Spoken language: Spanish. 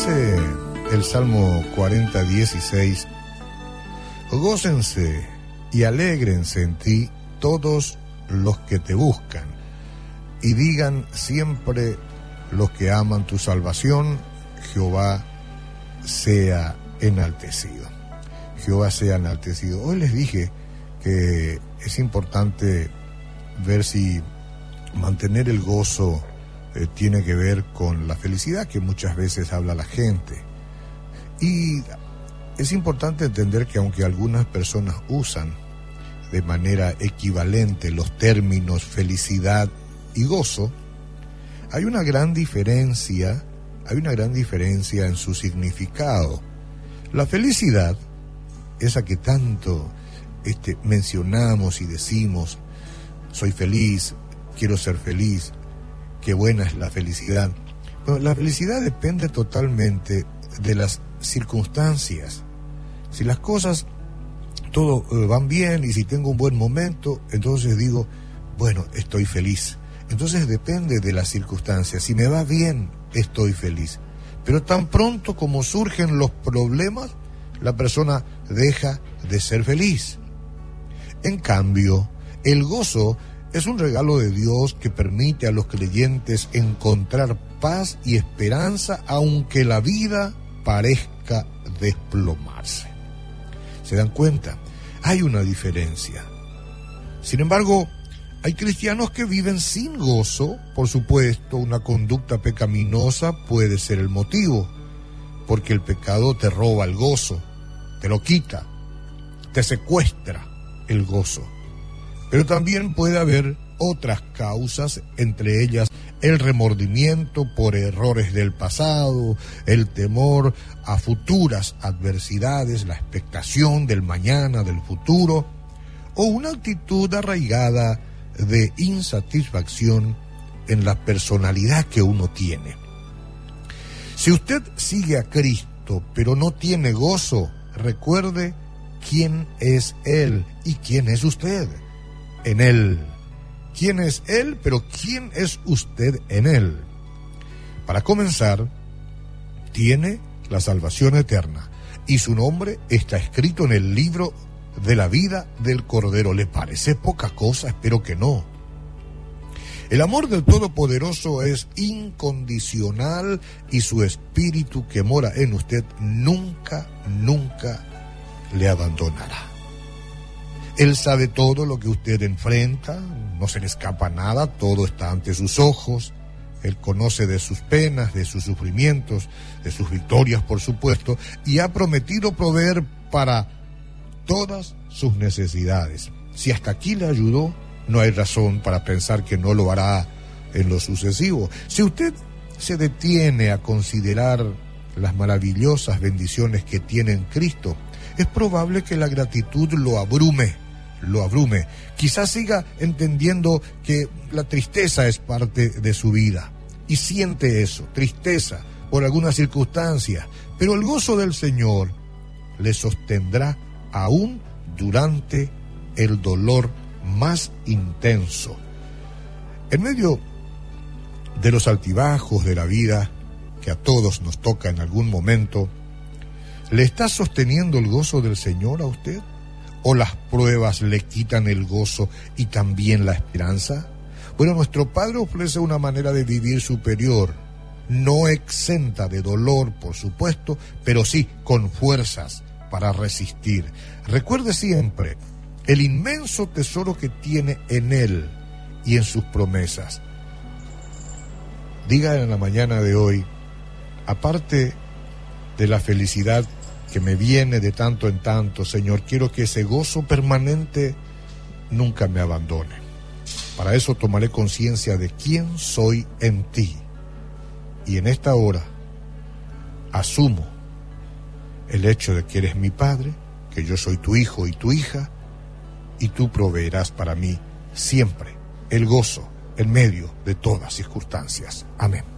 Dice el Salmo 40, 16, gócense y alégrense en ti todos los que te buscan, y digan siempre los que aman tu salvación, Jehová sea enaltecido. Jehová sea enaltecido. Hoy les dije que es importante ver si mantener el gozo eh, tiene que ver con la felicidad que muchas veces habla la gente. Y es importante entender que aunque algunas personas usan de manera equivalente los términos felicidad y gozo, hay una gran diferencia, hay una gran diferencia en su significado. La felicidad, esa que tanto este, mencionamos y decimos, soy feliz, quiero ser feliz, qué buena es la felicidad. la felicidad depende totalmente de las circunstancias. Si las cosas todo eh, van bien y si tengo un buen momento, entonces digo, bueno, estoy feliz. Entonces depende de las circunstancias. Si me va bien, estoy feliz. Pero tan pronto como surgen los problemas, la persona deja de ser feliz. En cambio, el gozo es un regalo de Dios que permite a los creyentes encontrar paz y esperanza aunque la vida parezca desplomarse. ¿Se dan cuenta? Hay una diferencia. Sin embargo, hay cristianos que viven sin gozo, por supuesto, una conducta pecaminosa puede ser el motivo, porque el pecado te roba el gozo, te lo quita, te secuestra el gozo. Pero también puede haber otras causas, entre ellas el remordimiento por errores del pasado, el temor a futuras adversidades, la expectación del mañana, del futuro, o una actitud arraigada de insatisfacción en la personalidad que uno tiene. Si usted sigue a Cristo pero no tiene gozo, recuerde quién es Él y quién es usted en Él. ¿Quién es Él? Pero ¿quién es usted en Él? Para comenzar, tiene la salvación eterna y su nombre está escrito en el libro de la vida del Cordero. ¿Le parece poca cosa? Espero que no. El amor del Todopoderoso es incondicional y su espíritu que mora en usted nunca, nunca le abandonará. Él sabe todo lo que usted enfrenta, no se le escapa nada, todo está ante sus ojos. Él conoce de sus penas, de sus sufrimientos, de sus victorias, por supuesto, y ha prometido proveer para todas sus necesidades. Si hasta aquí le ayudó, no hay razón para pensar que no lo hará en lo sucesivo. Si usted se detiene a considerar las maravillosas bendiciones que tiene en Cristo, es probable que la gratitud lo abrume, lo abrume. Quizás siga entendiendo que la tristeza es parte de su vida y siente eso, tristeza por alguna circunstancia, pero el gozo del Señor le sostendrá aún durante el dolor más intenso. En medio de los altibajos de la vida, que a todos nos toca en algún momento, ¿Le está sosteniendo el gozo del Señor a usted? ¿O las pruebas le quitan el gozo y también la esperanza? Bueno, nuestro Padre ofrece una manera de vivir superior, no exenta de dolor, por supuesto, pero sí con fuerzas para resistir. Recuerde siempre el inmenso tesoro que tiene en Él y en sus promesas. Diga en la mañana de hoy, aparte de la felicidad que me viene de tanto en tanto, Señor, quiero que ese gozo permanente nunca me abandone. Para eso tomaré conciencia de quién soy en ti. Y en esta hora asumo el hecho de que eres mi Padre, que yo soy tu hijo y tu hija, y tú proveerás para mí siempre el gozo en medio de todas circunstancias. Amén.